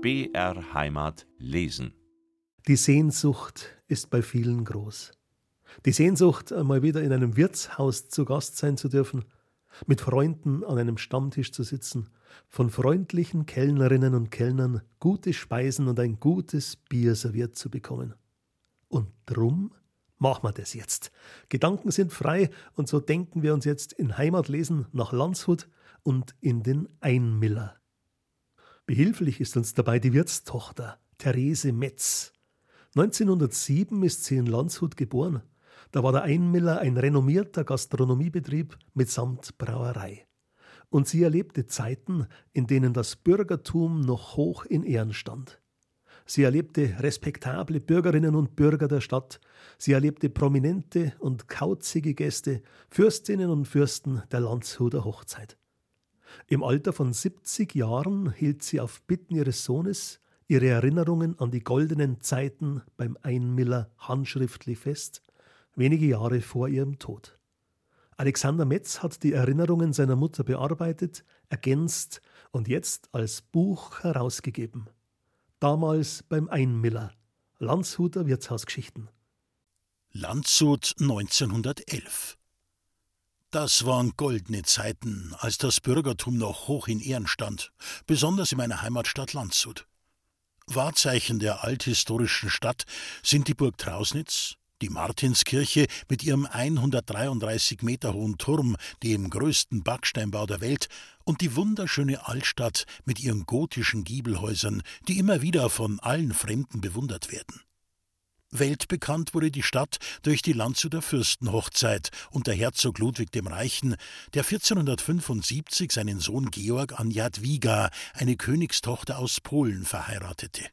BR Heimat lesen. Die Sehnsucht ist bei vielen groß. Die Sehnsucht, einmal wieder in einem Wirtshaus zu Gast sein zu dürfen, mit Freunden an einem Stammtisch zu sitzen, von freundlichen Kellnerinnen und Kellnern gute Speisen und ein gutes Bier serviert zu bekommen. Und drum machen wir das jetzt. Gedanken sind frei und so denken wir uns jetzt in Heimatlesen nach Landshut und in den Einmiller. Behilflich ist uns dabei die Wirtstochter, Therese Metz. 1907 ist sie in Landshut geboren. Da war der Einmiller ein renommierter Gastronomiebetrieb mitsamt Brauerei. Und sie erlebte Zeiten, in denen das Bürgertum noch hoch in Ehren stand. Sie erlebte respektable Bürgerinnen und Bürger der Stadt. Sie erlebte prominente und kauzige Gäste, Fürstinnen und Fürsten der Landshuter Hochzeit. Im Alter von 70 Jahren hielt sie auf Bitten ihres Sohnes ihre Erinnerungen an die goldenen Zeiten beim Einmiller handschriftlich fest, wenige Jahre vor ihrem Tod. Alexander Metz hat die Erinnerungen seiner Mutter bearbeitet, ergänzt und jetzt als Buch herausgegeben. Damals beim Einmiller, Landshuter Wirtshausgeschichten. Landshut 1911 das waren goldene Zeiten, als das Bürgertum noch hoch in Ehren stand, besonders in meiner Heimatstadt Landshut. Wahrzeichen der althistorischen Stadt sind die Burg Trausnitz, die Martinskirche mit ihrem 133 Meter hohen Turm, dem größten Backsteinbau der Welt, und die wunderschöne Altstadt mit ihren gotischen Giebelhäusern, die immer wieder von allen Fremden bewundert werden. Weltbekannt wurde die Stadt durch die Landshuter Fürstenhochzeit unter Herzog Ludwig dem Reichen, der 1475 seinen Sohn Georg an Jadwiga, eine Königstochter aus Polen, verheiratete.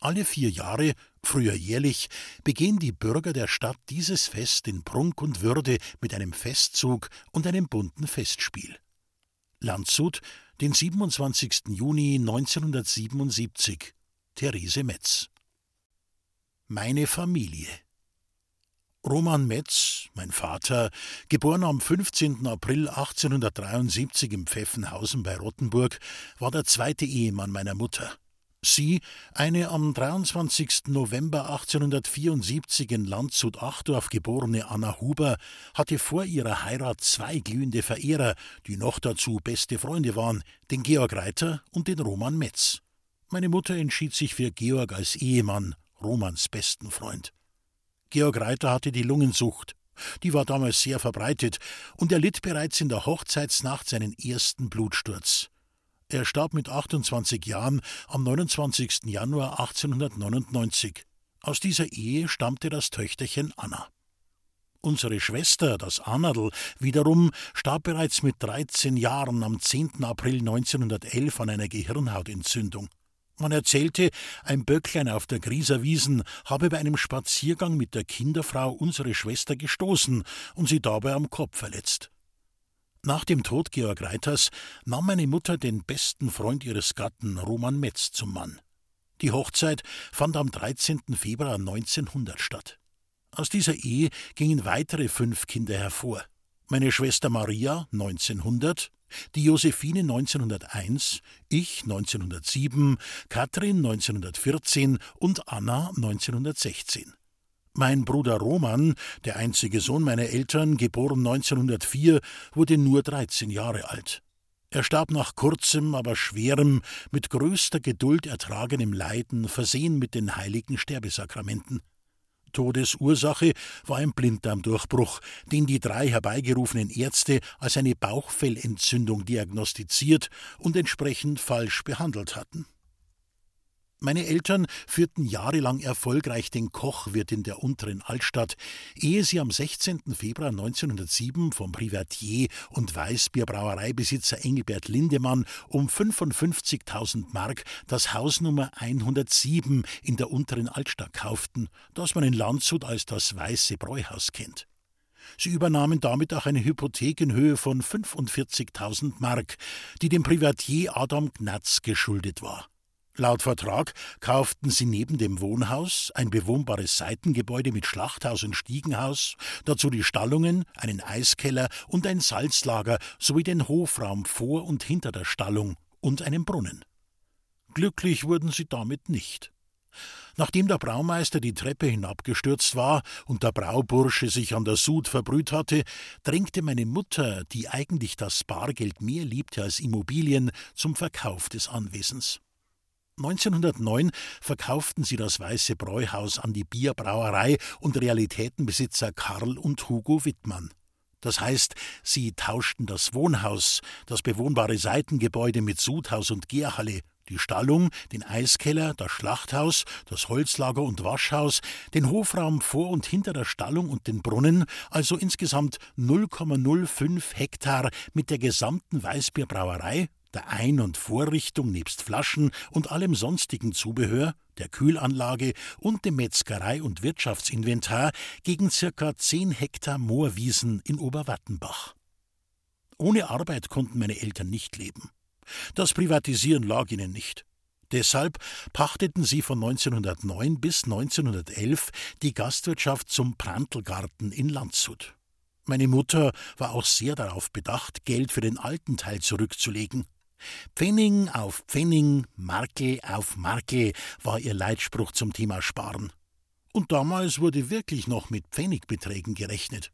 Alle vier Jahre, früher jährlich, begehen die Bürger der Stadt dieses Fest in Prunk und Würde mit einem Festzug und einem bunten Festspiel. Landshut, den 27. Juni 1977. Therese Metz meine Familie. Roman Metz, mein Vater, geboren am 15. April 1873 im Pfeffenhausen bei Rottenburg, war der zweite Ehemann meiner Mutter. Sie, eine am 23. November 1874 in Landshut-Achdorf geborene Anna Huber, hatte vor ihrer Heirat zwei glühende Verehrer, die noch dazu beste Freunde waren, den Georg Reiter und den Roman Metz. Meine Mutter entschied sich für Georg als Ehemann Romans besten Freund. Georg Reiter hatte die Lungensucht. Die war damals sehr verbreitet, und er litt bereits in der Hochzeitsnacht seinen ersten Blutsturz. Er starb mit 28 Jahren am 29. Januar 1899. Aus dieser Ehe stammte das Töchterchen Anna. Unsere Schwester, das Anadl, wiederum starb bereits mit 13 Jahren am 10. April 1911 an einer Gehirnhautentzündung. Man erzählte, ein Böcklein auf der Grieser Wiesen habe bei einem Spaziergang mit der Kinderfrau unsere Schwester gestoßen und sie dabei am Kopf verletzt. Nach dem Tod Georg Reiters nahm meine Mutter den besten Freund ihres Gatten, Roman Metz, zum Mann. Die Hochzeit fand am 13. Februar 1900 statt. Aus dieser Ehe gingen weitere fünf Kinder hervor. Meine Schwester Maria 1900, die Josephine 1901, ich 1907, Katrin 1914 und Anna 1916. Mein Bruder Roman, der einzige Sohn meiner Eltern, geboren 1904, wurde nur 13 Jahre alt. Er starb nach kurzem, aber schwerem, mit größter Geduld ertragenem Leiden, versehen mit den heiligen Sterbesakramenten. Todesursache war ein Blinddarmdurchbruch, den die drei herbeigerufenen Ärzte als eine Bauchfellentzündung diagnostiziert und entsprechend falsch behandelt hatten. Meine Eltern führten jahrelang erfolgreich den Kochwirt in der unteren Altstadt, ehe sie am 16. Februar 1907 vom Privatier und Weißbierbrauereibesitzer Engelbert Lindemann um 55.000 Mark das Haus Nummer 107 in der unteren Altstadt kauften, das man in Landshut als das Weiße Bräuhaus kennt. Sie übernahmen damit auch eine Hypothek in Höhe von 45.000 Mark, die dem Privatier Adam Gnatz geschuldet war. Laut Vertrag kauften sie neben dem Wohnhaus ein bewohnbares Seitengebäude mit Schlachthaus und Stiegenhaus, dazu die Stallungen, einen Eiskeller und ein Salzlager sowie den Hofraum vor und hinter der Stallung und einen Brunnen. Glücklich wurden sie damit nicht. Nachdem der Braumeister die Treppe hinabgestürzt war und der Braubursche sich an der Sud verbrüht hatte, drängte meine Mutter, die eigentlich das Bargeld mehr liebte als Immobilien, zum Verkauf des Anwesens. 1909 verkauften sie das Weiße Bräuhaus an die Bierbrauerei und Realitätenbesitzer Karl und Hugo Wittmann. Das heißt, sie tauschten das Wohnhaus, das bewohnbare Seitengebäude mit Sudhaus und Gärhalle, die Stallung, den Eiskeller, das Schlachthaus, das Holzlager und Waschhaus, den Hofraum vor und hinter der Stallung und den Brunnen, also insgesamt 0,05 Hektar mit der gesamten Weißbierbrauerei, der Ein- und Vorrichtung nebst Flaschen und allem sonstigen Zubehör, der Kühlanlage und dem Metzgerei- und Wirtschaftsinventar gegen circa 10 Hektar Moorwiesen in Oberwattenbach. Ohne Arbeit konnten meine Eltern nicht leben. Das Privatisieren lag ihnen nicht. Deshalb pachteten sie von 1909 bis 1911 die Gastwirtschaft zum Prantelgarten in Landshut. Meine Mutter war auch sehr darauf bedacht, Geld für den alten Teil zurückzulegen. Pfennig auf Pfennig, Marke auf Marke war ihr Leitspruch zum Thema Sparen. Und damals wurde wirklich noch mit Pfennigbeträgen gerechnet.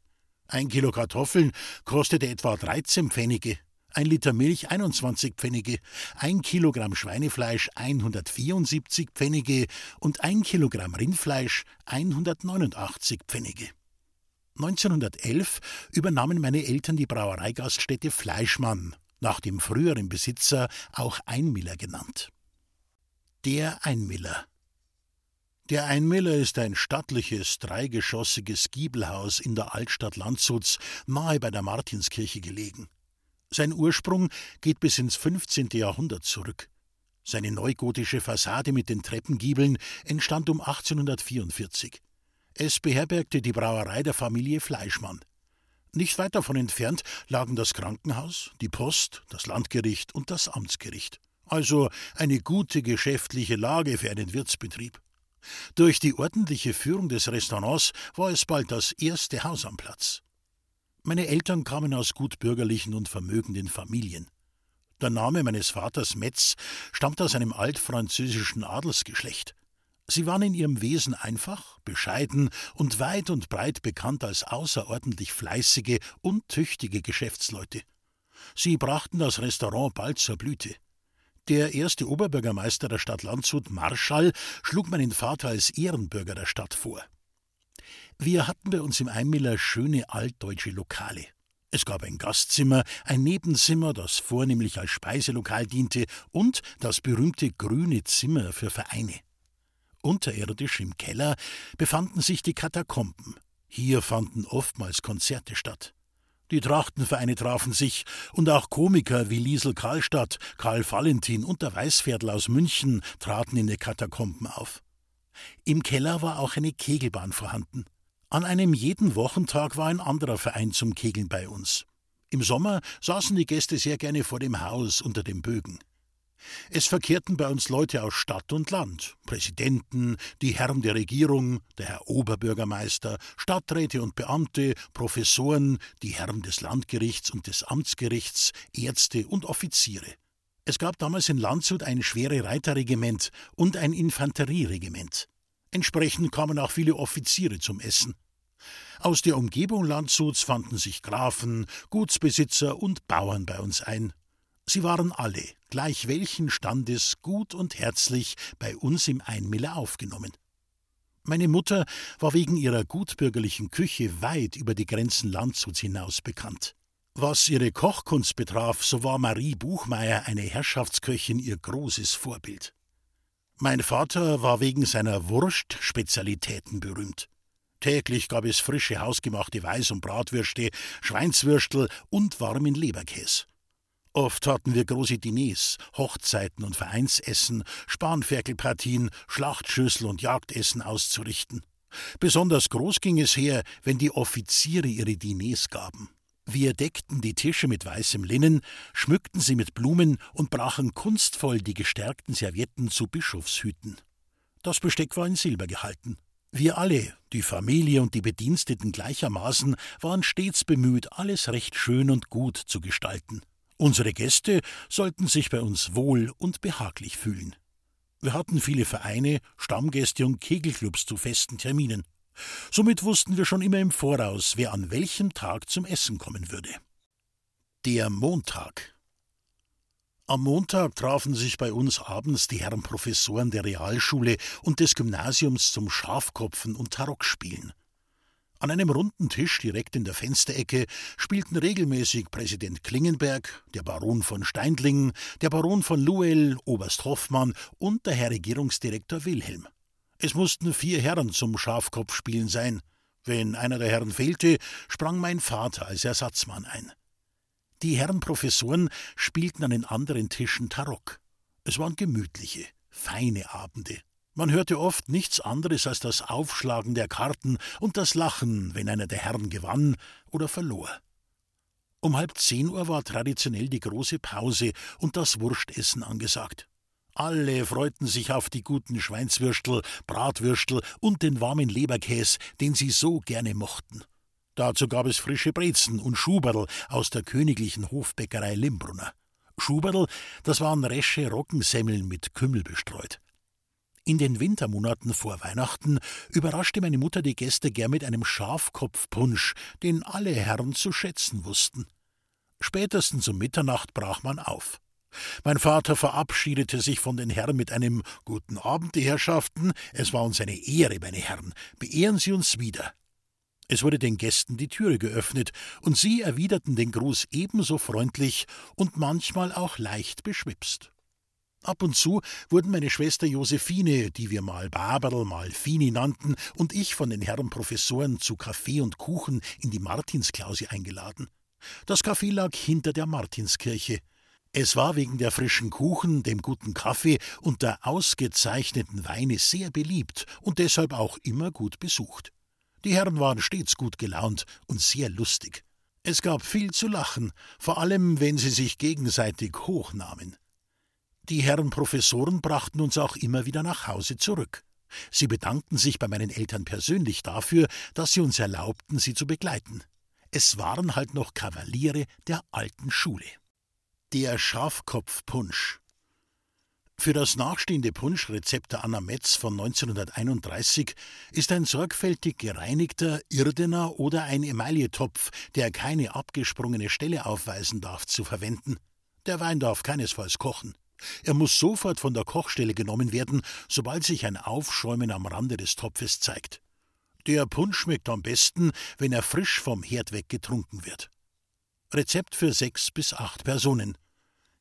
Ein Kilo Kartoffeln kostete etwa 13 Pfennige, ein Liter Milch 21 Pfennige, ein Kilogramm Schweinefleisch 174 Pfennige und ein Kilogramm Rindfleisch 189 Pfennige. 1911 übernahmen meine Eltern die Brauereigaststätte Fleischmann, nach dem früheren Besitzer auch Einmiller genannt. Der Einmiller. Der Einmiller ist ein stattliches, dreigeschossiges Giebelhaus in der Altstadt Landshuts, nahe bei der Martinskirche gelegen. Sein Ursprung geht bis ins 15. Jahrhundert zurück. Seine neugotische Fassade mit den Treppengiebeln entstand um 1844. Es beherbergte die Brauerei der Familie Fleischmann. Nicht weit davon entfernt lagen das Krankenhaus, die Post, das Landgericht und das Amtsgericht. Also eine gute geschäftliche Lage für einen Wirtsbetrieb. Durch die ordentliche Führung des Restaurants war es bald das erste Haus am Platz. Meine Eltern kamen aus gutbürgerlichen und vermögenden Familien. Der Name meines Vaters Metz stammt aus einem altfranzösischen Adelsgeschlecht. Sie waren in ihrem Wesen einfach, bescheiden und weit und breit bekannt als außerordentlich fleißige und tüchtige Geschäftsleute. Sie brachten das Restaurant bald zur Blüte. Der erste Oberbürgermeister der Stadt Landshut, Marschall, schlug meinen Vater als Ehrenbürger der Stadt vor. Wir hatten bei uns im Einmiller schöne altdeutsche Lokale. Es gab ein Gastzimmer, ein Nebenzimmer, das vornehmlich als Speiselokal diente, und das berühmte grüne Zimmer für Vereine. Unterirdisch im Keller befanden sich die Katakomben. Hier fanden oftmals Konzerte statt. Die Trachtenvereine trafen sich, und auch Komiker wie Liesel Karlstadt, Karl Valentin und der Weißviertel aus München traten in den Katakomben auf. Im Keller war auch eine Kegelbahn vorhanden. An einem jeden Wochentag war ein anderer Verein zum Kegeln bei uns. Im Sommer saßen die Gäste sehr gerne vor dem Haus unter dem Bögen. Es verkehrten bei uns Leute aus Stadt und Land, Präsidenten, die Herren der Regierung, der Herr Oberbürgermeister, Stadträte und Beamte, Professoren, die Herren des Landgerichts und des Amtsgerichts, Ärzte und Offiziere. Es gab damals in Landshut ein schwere Reiterregiment und ein Infanterieregiment. Entsprechend kamen auch viele Offiziere zum Essen. Aus der Umgebung Landshuts fanden sich Grafen, Gutsbesitzer und Bauern bei uns ein. Sie waren alle, gleich welchen Standes, gut und herzlich bei uns im Einmiller aufgenommen. Meine Mutter war wegen ihrer gutbürgerlichen Küche weit über die Grenzen Landshuts hinaus bekannt. Was ihre Kochkunst betraf, so war Marie Buchmeier eine Herrschaftsköchin ihr großes Vorbild. Mein Vater war wegen seiner Wurstspezialitäten berühmt. Täglich gab es frische hausgemachte Weiß- und Bratwürste, Schweinswürstel und warmen Leberkäse. Oft hatten wir große Diners, Hochzeiten und Vereinsessen, Spanferkelpartien, Schlachtschüssel und Jagdessen auszurichten. Besonders groß ging es her, wenn die Offiziere ihre Diners gaben. Wir deckten die Tische mit weißem Linnen, schmückten sie mit Blumen und brachen kunstvoll die gestärkten Servietten zu Bischofshüten. Das Besteck war in Silber gehalten. Wir alle, die Familie und die Bediensteten gleichermaßen, waren stets bemüht, alles recht schön und gut zu gestalten. Unsere Gäste sollten sich bei uns wohl und behaglich fühlen. Wir hatten viele Vereine, Stammgäste und Kegelclubs zu festen Terminen. Somit wussten wir schon immer im Voraus, wer an welchem Tag zum Essen kommen würde. Der Montag. Am Montag trafen sich bei uns abends die Herren Professoren der Realschule und des Gymnasiums zum Schafkopfen und Tarockspielen. An einem runden Tisch direkt in der Fensterecke spielten regelmäßig Präsident Klingenberg, der Baron von Steindlingen, der Baron von Luel, Oberst Hoffmann und der Herr Regierungsdirektor Wilhelm. Es mussten vier Herren zum Schafkopfspielen sein. Wenn einer der Herren fehlte, sprang mein Vater als Ersatzmann ein. Die Herren Professoren spielten an den anderen Tischen Tarock. Es waren gemütliche, feine Abende. Man hörte oft nichts anderes als das Aufschlagen der Karten und das Lachen, wenn einer der Herren gewann oder verlor. Um halb zehn Uhr war traditionell die große Pause und das Wurstessen angesagt. Alle freuten sich auf die guten Schweinswürstel, Bratwürstel und den warmen Leberkäs, den sie so gerne mochten. Dazu gab es frische Brezen und Schuberl aus der königlichen Hofbäckerei Limbrunner. Schuberl, das waren resche Roggensemmeln mit Kümmel bestreut. In den Wintermonaten vor Weihnachten überraschte meine Mutter die Gäste gern mit einem Schafkopfpunsch, den alle Herren zu schätzen wussten. Spätestens um Mitternacht brach man auf. Mein Vater verabschiedete sich von den Herren mit einem Guten Abend, die Herrschaften. Es war uns eine Ehre, meine Herren. Beehren Sie uns wieder. Es wurde den Gästen die Türe geöffnet, und sie erwiderten den Gruß ebenso freundlich und manchmal auch leicht beschwipst. Ab und zu wurden meine Schwester Josephine, die wir mal Baberl, mal Fini nannten, und ich von den Herren Professoren zu Kaffee und Kuchen in die Martinsklause eingeladen. Das Café lag hinter der Martinskirche. Es war wegen der frischen Kuchen, dem guten Kaffee und der ausgezeichneten Weine sehr beliebt und deshalb auch immer gut besucht. Die Herren waren stets gut gelaunt und sehr lustig. Es gab viel zu lachen, vor allem wenn sie sich gegenseitig hochnahmen. Die Herren Professoren brachten uns auch immer wieder nach Hause zurück. Sie bedankten sich bei meinen Eltern persönlich dafür, dass sie uns erlaubten, sie zu begleiten. Es waren halt noch Kavaliere der alten Schule. Der Schafkopfpunsch. Für das nachstehende Punschrezept der Anna Metz von 1931 ist ein sorgfältig gereinigter Irdener oder ein Emailletopf, der keine abgesprungene Stelle aufweisen darf, zu verwenden. Der Wein darf keinesfalls kochen. Er muss sofort von der Kochstelle genommen werden, sobald sich ein Aufschäumen am Rande des Topfes zeigt. Der Punsch schmeckt am besten, wenn er frisch vom Herd weg getrunken wird. Rezept für sechs bis acht Personen.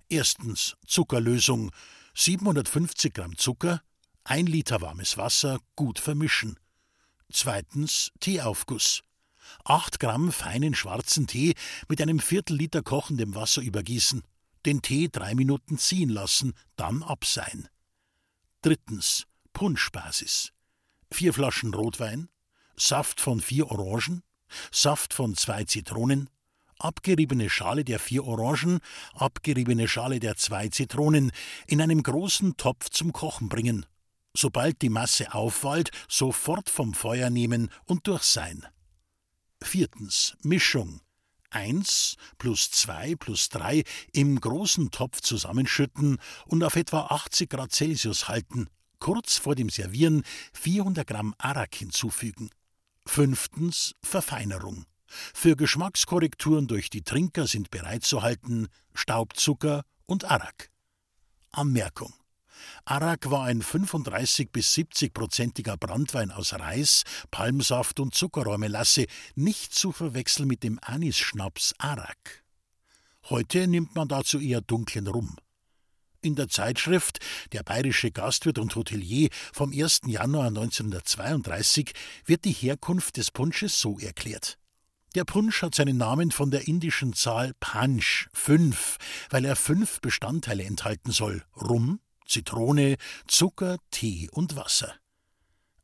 Erstens Zuckerlösung. 750 Gramm Zucker, ein Liter warmes Wasser gut vermischen. Zweitens Teeaufguss. 8 Gramm feinen schwarzen Tee mit einem Viertel Liter kochendem Wasser übergießen den Tee drei Minuten ziehen lassen, dann abseihen. Drittens Punschbasis. Vier Flaschen Rotwein, Saft von vier Orangen, Saft von zwei Zitronen, abgeriebene Schale der vier Orangen, abgeriebene Schale der zwei Zitronen in einem großen Topf zum Kochen bringen. Sobald die Masse aufwallt, sofort vom Feuer nehmen und durchsein. Viertens Mischung. 1 plus 2 plus 3 im großen Topf zusammenschütten und auf etwa 80 Grad Celsius halten. Kurz vor dem Servieren 400 Gramm Arak hinzufügen. Fünftens Verfeinerung. Für Geschmackskorrekturen durch die Trinker sind bereitzuhalten Staubzucker und Arak. Anmerkung Arak war ein 35 bis 70-prozentiger Brandwein aus Reis, Palmsaft und Zuckerrohrmelasse, nicht zu verwechseln mit dem Anisschnaps Arak. Heute nimmt man dazu eher dunklen Rum. In der Zeitschrift Der bayerische Gastwirt und Hotelier vom 1. Januar 1932 wird die Herkunft des Punsches so erklärt. Der Punsch hat seinen Namen von der indischen Zahl Panch, fünf, weil er fünf Bestandteile enthalten soll: Rum, Zitrone, Zucker, Tee und Wasser.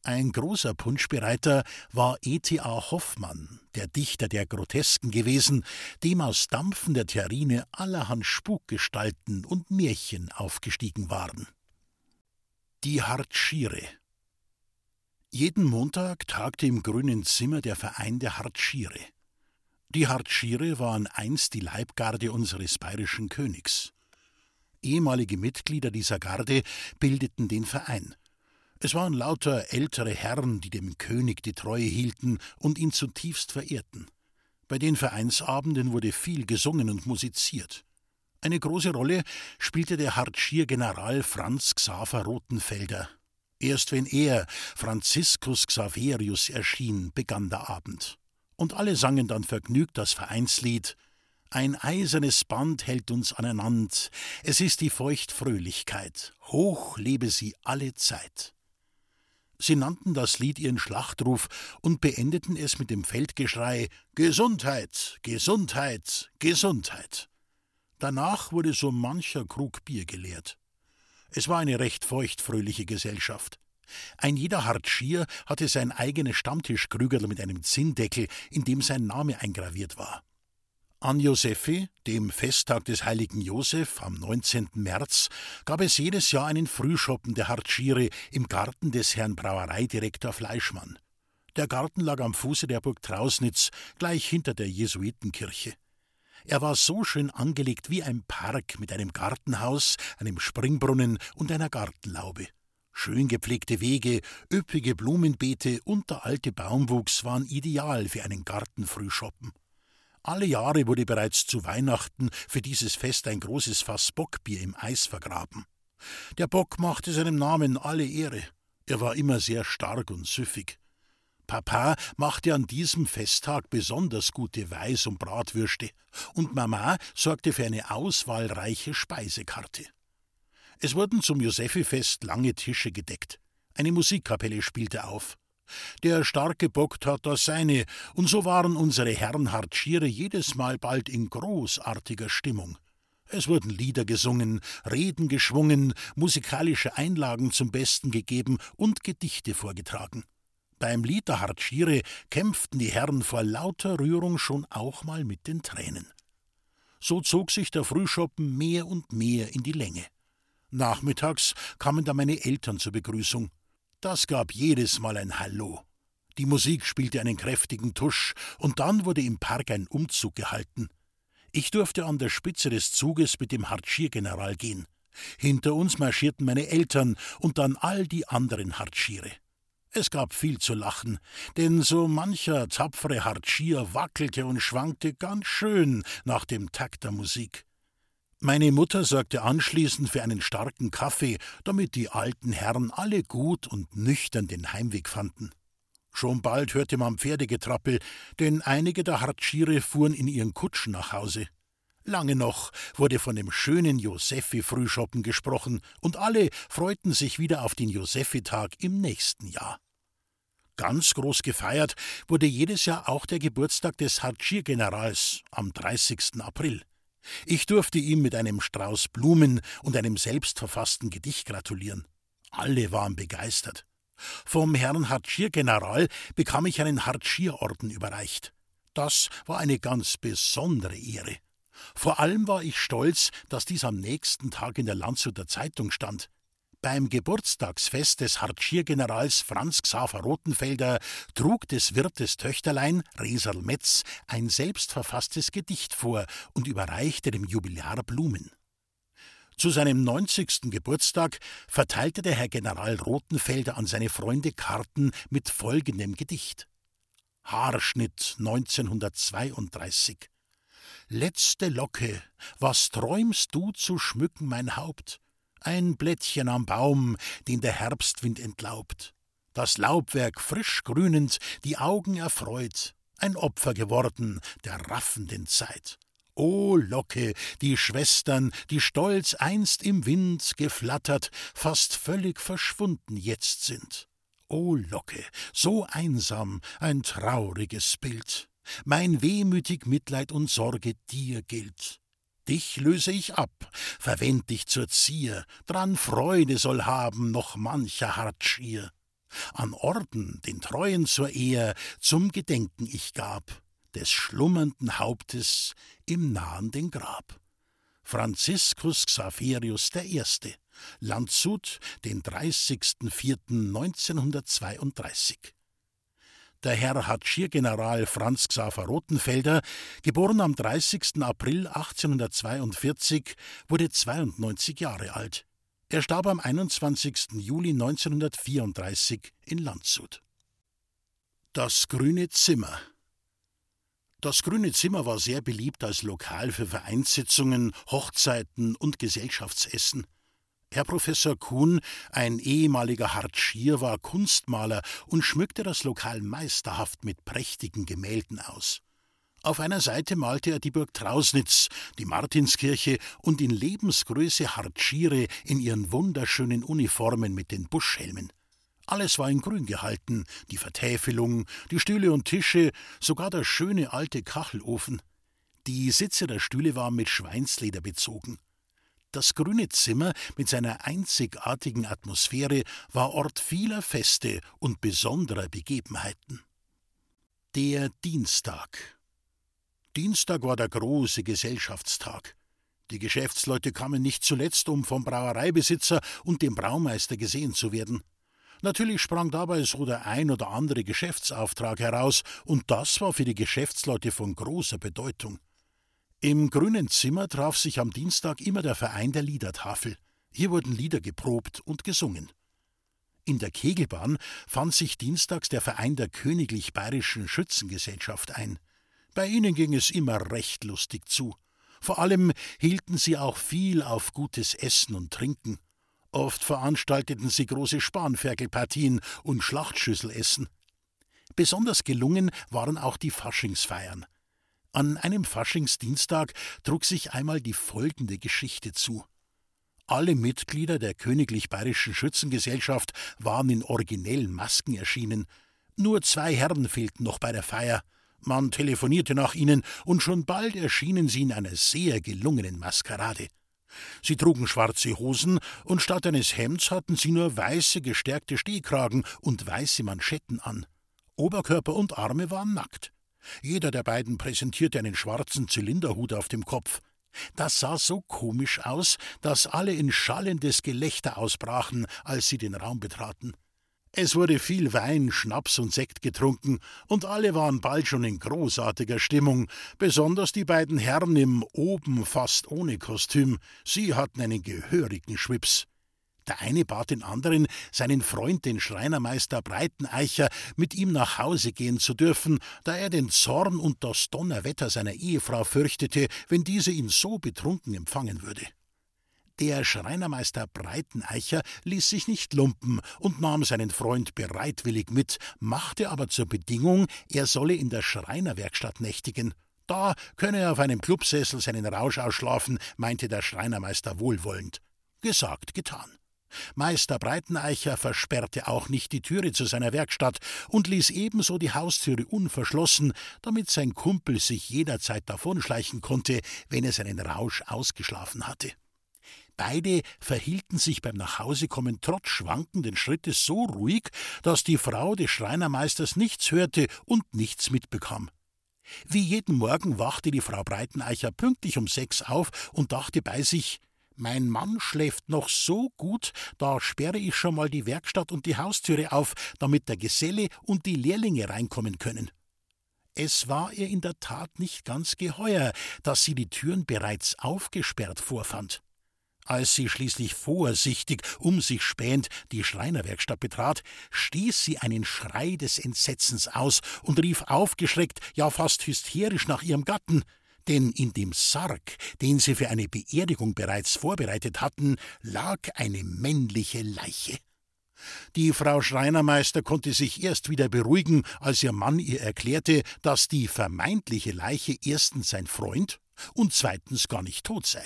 Ein großer Punschbereiter war E.T.A. Hoffmann, der Dichter der Grotesken gewesen, dem aus Dampfen der Terrine allerhand Spukgestalten und Märchen aufgestiegen waren. Die Hartschiere Jeden Montag tagte im grünen Zimmer der Verein der Hartschiere. Die Hartschiere waren einst die Leibgarde unseres bayerischen Königs. Ehemalige Mitglieder dieser Garde bildeten den Verein. Es waren lauter ältere Herren, die dem König die Treue hielten und ihn zutiefst verehrten. Bei den Vereinsabenden wurde viel gesungen und musiziert. Eine große Rolle spielte der Hartschiergeneral Franz Xaver Rothenfelder. Erst wenn er, Franziskus Xaverius, erschien, begann der Abend. Und alle sangen dann vergnügt das Vereinslied Ein eisernes Band hält uns aneinander, es ist die Feuchtfröhlichkeit, hoch lebe sie alle Zeit. Sie nannten das Lied ihren Schlachtruf und beendeten es mit dem Feldgeschrei Gesundheit, Gesundheit, Gesundheit. Danach wurde so mancher Krug Bier geleert. Es war eine recht feuchtfröhliche Gesellschaft. Ein jeder Hartschier hatte sein eigenes Stammtischkrügerl mit einem Zinndeckel, in dem sein Name eingraviert war. An Josephi, dem Festtag des heiligen Josef am 19. März, gab es jedes Jahr einen Frühschoppen der Hartschiere im Garten des Herrn Brauereidirektor Fleischmann. Der Garten lag am Fuße der Burg Trausnitz, gleich hinter der Jesuitenkirche. Er war so schön angelegt wie ein Park mit einem Gartenhaus, einem Springbrunnen und einer Gartenlaube. Schön gepflegte Wege, üppige Blumenbeete und der alte Baumwuchs waren ideal für einen Gartenfrühschoppen. Alle Jahre wurde bereits zu Weihnachten für dieses Fest ein großes Fass Bockbier im Eis vergraben. Der Bock machte seinem Namen alle Ehre. Er war immer sehr stark und süffig. Papa machte an diesem Festtag besonders gute Weiß- und Bratwürste, und Mama sorgte für eine auswahlreiche Speisekarte. Es wurden zum Josephifest lange Tische gedeckt. Eine Musikkapelle spielte auf. Der starke Bock tat das seine, und so waren unsere Herren Hartschiere jedes Mal bald in großartiger Stimmung. Es wurden Lieder gesungen, Reden geschwungen, musikalische Einlagen zum Besten gegeben und Gedichte vorgetragen. Beim Lied der Hartschiere kämpften die Herren vor lauter Rührung schon auch mal mit den Tränen. So zog sich der Frühschoppen mehr und mehr in die Länge. Nachmittags kamen da meine Eltern zur Begrüßung. Das gab jedes Mal ein Hallo. Die Musik spielte einen kräftigen Tusch, und dann wurde im Park ein Umzug gehalten. Ich durfte an der Spitze des Zuges mit dem Hartschiergeneral gehen. Hinter uns marschierten meine Eltern und dann all die anderen Hartschiere. Es gab viel zu lachen, denn so mancher tapfere Hartschier wackelte und schwankte ganz schön nach dem Takt der Musik. Meine Mutter sorgte anschließend für einen starken Kaffee, damit die alten Herren alle gut und nüchtern den Heimweg fanden. Schon bald hörte man Pferdegetrappel, denn einige der Hartschiere fuhren in ihren Kutschen nach Hause. Lange noch wurde von dem schönen Josephi-Frühschoppen gesprochen, und alle freuten sich wieder auf den Josephi-Tag im nächsten Jahr. Ganz groß gefeiert wurde jedes Jahr auch der Geburtstag des Hartschiergenerals am 30. April. Ich durfte ihm mit einem Strauß Blumen und einem selbstverfassten Gedicht gratulieren. Alle waren begeistert. Vom Herrn Hartschiergeneral bekam ich einen Hartschierorden überreicht. Das war eine ganz besondere Ehre. Vor allem war ich stolz, dass dies am nächsten Tag in der Landshuter Zeitung stand. Beim Geburtstagsfest des Hartschiergenerals Franz Xaver Rothenfelder trug des Wirtes Töchterlein, Reserl Metz, ein selbstverfasstes Gedicht vor und überreichte dem Jubilar Blumen. Zu seinem 90. Geburtstag verteilte der Herr General Rothenfelder an seine Freunde Karten mit folgendem Gedicht. Haarschnitt 1932 Letzte Locke, was träumst du zu schmücken mein Haupt? Ein Blättchen am Baum, den der Herbstwind entlaubt. Das Laubwerk frisch grünend, die Augen erfreut, ein Opfer geworden der raffenden Zeit. O Locke, die Schwestern, die stolz einst im Wind geflattert, fast völlig verschwunden jetzt sind. O Locke, so einsam, ein trauriges Bild. Mein wehmütig Mitleid und Sorge dir gilt. Dich löse ich ab, verwend dich zur Zier, dran Freude soll haben noch mancher Hartschier. An Orden den Treuen zur Ehr zum Gedenken ich gab, des schlummernden Hauptes im nahenden Grab. Franziskus Xaverius I., Landshut, den 30.04.1932 Der Herr Hatschiergeneral Franz Xaver Rothenfelder, geboren am 30. April 1842, wurde 92 Jahre alt. Er starb am 21. Juli 1934 in Landshut. Das Grüne Zimmer Das Grüne Zimmer war sehr beliebt als Lokal für Vereinssitzungen, Hochzeiten und Gesellschaftsessen. Herr Professor Kuhn, ein ehemaliger Hartschier, war Kunstmaler und schmückte das Lokal meisterhaft mit prächtigen Gemälden aus. Auf einer Seite malte er die Burg Trausnitz, die Martinskirche und in Lebensgröße Hartschiere in ihren wunderschönen Uniformen mit den Buschhelmen. Alles war in grün gehalten, die Vertäfelung, die Stühle und Tische, sogar der schöne alte Kachelofen. Die Sitze der Stühle waren mit Schweinsleder bezogen. Das grüne Zimmer mit seiner einzigartigen Atmosphäre war Ort vieler Feste und besonderer Begebenheiten. Der Dienstag. Dienstag war der große Gesellschaftstag. Die Geschäftsleute kamen nicht zuletzt, um vom Brauereibesitzer und dem Braumeister gesehen zu werden. Natürlich sprang dabei so der ein oder andere Geschäftsauftrag heraus, und das war für die Geschäftsleute von großer Bedeutung. Im grünen Zimmer traf sich am Dienstag immer der Verein der Liedertafel. Hier wurden Lieder geprobt und gesungen. In der Kegelbahn fand sich dienstags der Verein der Königlich Bayerischen Schützengesellschaft ein. Bei ihnen ging es immer recht lustig zu. Vor allem hielten sie auch viel auf gutes Essen und Trinken. Oft veranstalteten sie große Spanferkelpartien und Schlachtschüsselessen. Besonders gelungen waren auch die Faschingsfeiern. An einem Faschingsdienstag trug sich einmal die folgende Geschichte zu. Alle Mitglieder der Königlich Bayerischen Schützengesellschaft waren in originellen Masken erschienen. Nur zwei Herren fehlten noch bei der Feier. Man telefonierte nach ihnen, und schon bald erschienen sie in einer sehr gelungenen Maskerade. Sie trugen schwarze Hosen, und statt eines Hemds hatten sie nur weiße gestärkte Stehkragen und weiße Manschetten an. Oberkörper und Arme waren nackt. Jeder der beiden präsentierte einen schwarzen Zylinderhut auf dem Kopf. Das sah so komisch aus, dass alle in schallendes Gelächter ausbrachen, als sie den Raum betraten. Es wurde viel Wein, Schnaps und Sekt getrunken, und alle waren bald schon in großartiger Stimmung, besonders die beiden Herren im oben fast ohne Kostüm, sie hatten einen gehörigen Schwips. Der eine bat den anderen, seinen Freund, den Schreinermeister Breiteneicher, mit ihm nach Hause gehen zu dürfen, da er den Zorn und das Donnerwetter seiner Ehefrau fürchtete, wenn diese ihn so betrunken empfangen würde. Der Schreinermeister Breiteneicher ließ sich nicht lumpen und nahm seinen Freund bereitwillig mit, machte aber zur Bedingung, er solle in der Schreinerwerkstatt nächtigen. Da könne er auf einem Clubsessel seinen Rausch ausschlafen, meinte der Schreinermeister wohlwollend. Gesagt, getan. Meister Breiteneicher versperrte auch nicht die Türe zu seiner Werkstatt und ließ ebenso die Haustüre unverschlossen, damit sein Kumpel sich jederzeit davonschleichen konnte, wenn er seinen Rausch ausgeschlafen hatte. Beide verhielten sich beim Nachhausekommen trotz schwankenden Schrittes so ruhig, dass die Frau des Schreinermeisters nichts hörte und nichts mitbekam. Wie jeden Morgen wachte die Frau Breiteneicher pünktlich um sechs auf und dachte bei sich, mein Mann schläft noch so gut, da sperre ich schon mal die Werkstatt und die Haustüre auf, damit der Geselle und die Lehrlinge reinkommen können. Es war ihr in der Tat nicht ganz geheuer, dass sie die Türen bereits aufgesperrt vorfand. Als sie schließlich vorsichtig, um sich spähend, die Schreinerwerkstatt betrat, stieß sie einen Schrei des Entsetzens aus und rief aufgeschreckt, ja fast hysterisch nach ihrem Gatten denn in dem Sarg, den sie für eine Beerdigung bereits vorbereitet hatten, lag eine männliche Leiche. Die Frau Schreinermeister konnte sich erst wieder beruhigen, als ihr Mann ihr erklärte, dass die vermeintliche Leiche erstens sein Freund und zweitens gar nicht tot sei.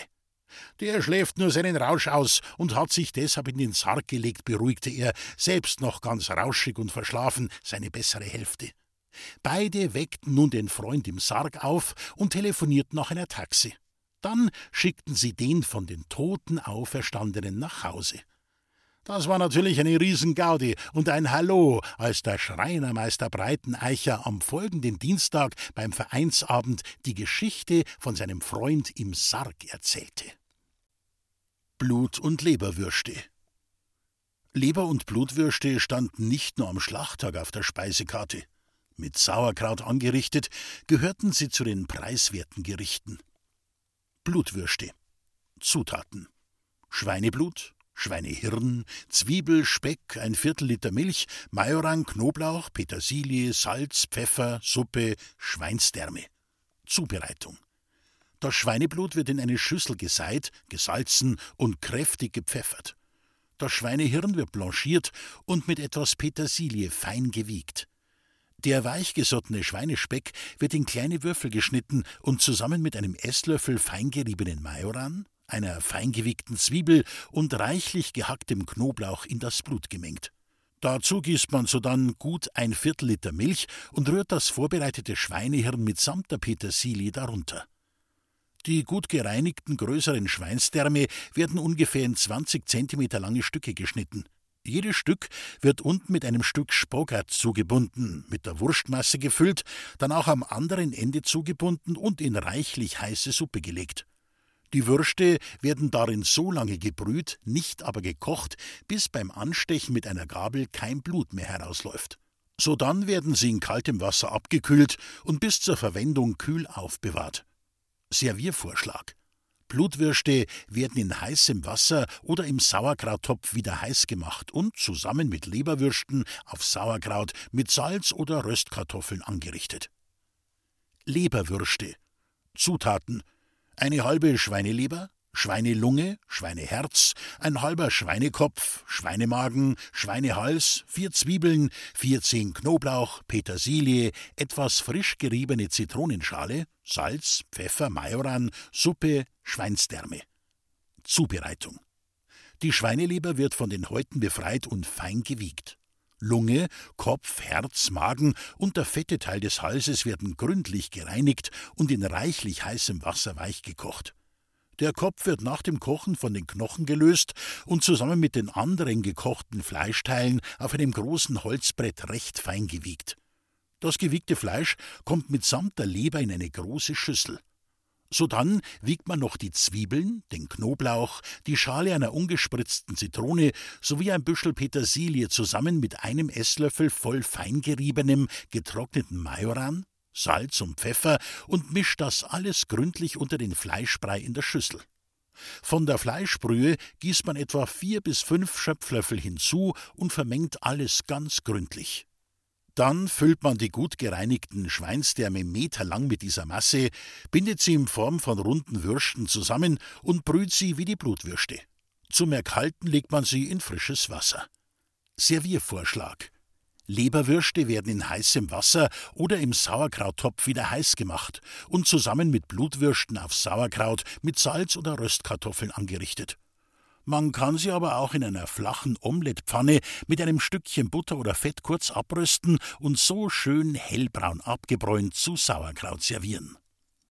Der schläft nur seinen Rausch aus und hat sich deshalb in den Sarg gelegt, beruhigte er, selbst noch ganz rauschig und verschlafen, seine bessere Hälfte. Beide weckten nun den Freund im Sarg auf und telefonierten nach einer Taxi. Dann schickten sie den von den Toten Auferstandenen nach Hause. Das war natürlich eine Riesengaudi und ein Hallo, als der Schreinermeister Breiteneicher am folgenden Dienstag beim Vereinsabend die Geschichte von seinem Freund im Sarg erzählte. Blut und Leberwürste. Leber und Blutwürste standen nicht nur am Schlachttag auf der Speisekarte. Mit Sauerkraut angerichtet, gehörten sie zu den preiswerten Gerichten. Blutwürste. Zutaten: Schweineblut, Schweinehirn, Zwiebel, Speck, ein Viertel Liter Milch, Majoran, Knoblauch, Petersilie, Salz, Pfeffer, Suppe, Schweinsdärme. Zubereitung. Das Schweineblut wird in eine Schüssel geseit, gesalzen und kräftig gepfeffert. Das Schweinehirn wird blanchiert und mit etwas Petersilie fein gewiegt. Der weichgesottene Schweinespeck wird in kleine Würfel geschnitten und zusammen mit einem Esslöffel feingeriebenen Majoran, einer feingewiegten Zwiebel und reichlich gehacktem Knoblauch in das Blut gemengt. Dazu gießt man sodann gut ein Viertel Liter Milch und rührt das vorbereitete Schweinehirn mitsamt der Petersilie darunter. Die gut gereinigten größeren Schweinsdärme werden ungefähr in 20 cm lange Stücke geschnitten. Jedes Stück wird unten mit einem Stück Spogat zugebunden, mit der Wurstmasse gefüllt, dann auch am anderen Ende zugebunden und in reichlich heiße Suppe gelegt. Die Würste werden darin so lange gebrüht, nicht aber gekocht, bis beim Anstechen mit einer Gabel kein Blut mehr herausläuft. Sodann werden sie in kaltem Wasser abgekühlt und bis zur Verwendung kühl aufbewahrt. Serviervorschlag. Blutwürste werden in heißem Wasser oder im Sauerkrauttopf wieder heiß gemacht und zusammen mit Leberwürsten auf Sauerkraut mit Salz oder Röstkartoffeln angerichtet. Leberwürste. Zutaten eine halbe Schweineleber, Schweinelunge, Schweineherz, ein halber Schweinekopf, Schweinemagen, Schweinehals, vier Zwiebeln, vier Zehen Knoblauch, Petersilie, etwas frisch geriebene Zitronenschale, Salz, Pfeffer, Majoran, Suppe, Schweinsdärme. Zubereitung. Die Schweineleber wird von den Häuten befreit und fein gewiegt. Lunge, Kopf, Herz, Magen und der fette Teil des Halses werden gründlich gereinigt und in reichlich heißem Wasser weichgekocht. Der Kopf wird nach dem Kochen von den Knochen gelöst und zusammen mit den anderen gekochten Fleischteilen auf einem großen Holzbrett recht fein gewiegt. Das gewiegte Fleisch kommt mitsamt der Leber in eine große Schüssel. Sodann wiegt man noch die Zwiebeln, den Knoblauch, die Schale einer ungespritzten Zitrone sowie ein Büschel Petersilie zusammen mit einem Esslöffel voll feingeriebenem, getrockneten Majoran, Salz und Pfeffer und mischt das alles gründlich unter den Fleischbrei in der Schüssel. Von der Fleischbrühe gießt man etwa vier bis fünf Schöpflöffel hinzu und vermengt alles ganz gründlich. Dann füllt man die gut gereinigten Schweinsdärme meterlang mit dieser Masse, bindet sie in Form von runden Würsten zusammen und brüht sie wie die Blutwürste. Zum Erkalten legt man sie in frisches Wasser. Serviervorschlag. Leberwürste werden in heißem Wasser oder im Sauerkrauttopf wieder heiß gemacht und zusammen mit Blutwürsten auf Sauerkraut mit Salz oder Röstkartoffeln angerichtet. Man kann sie aber auch in einer flachen Omelettpfanne mit einem Stückchen Butter oder Fett kurz abrösten und so schön hellbraun abgebräunt zu Sauerkraut servieren.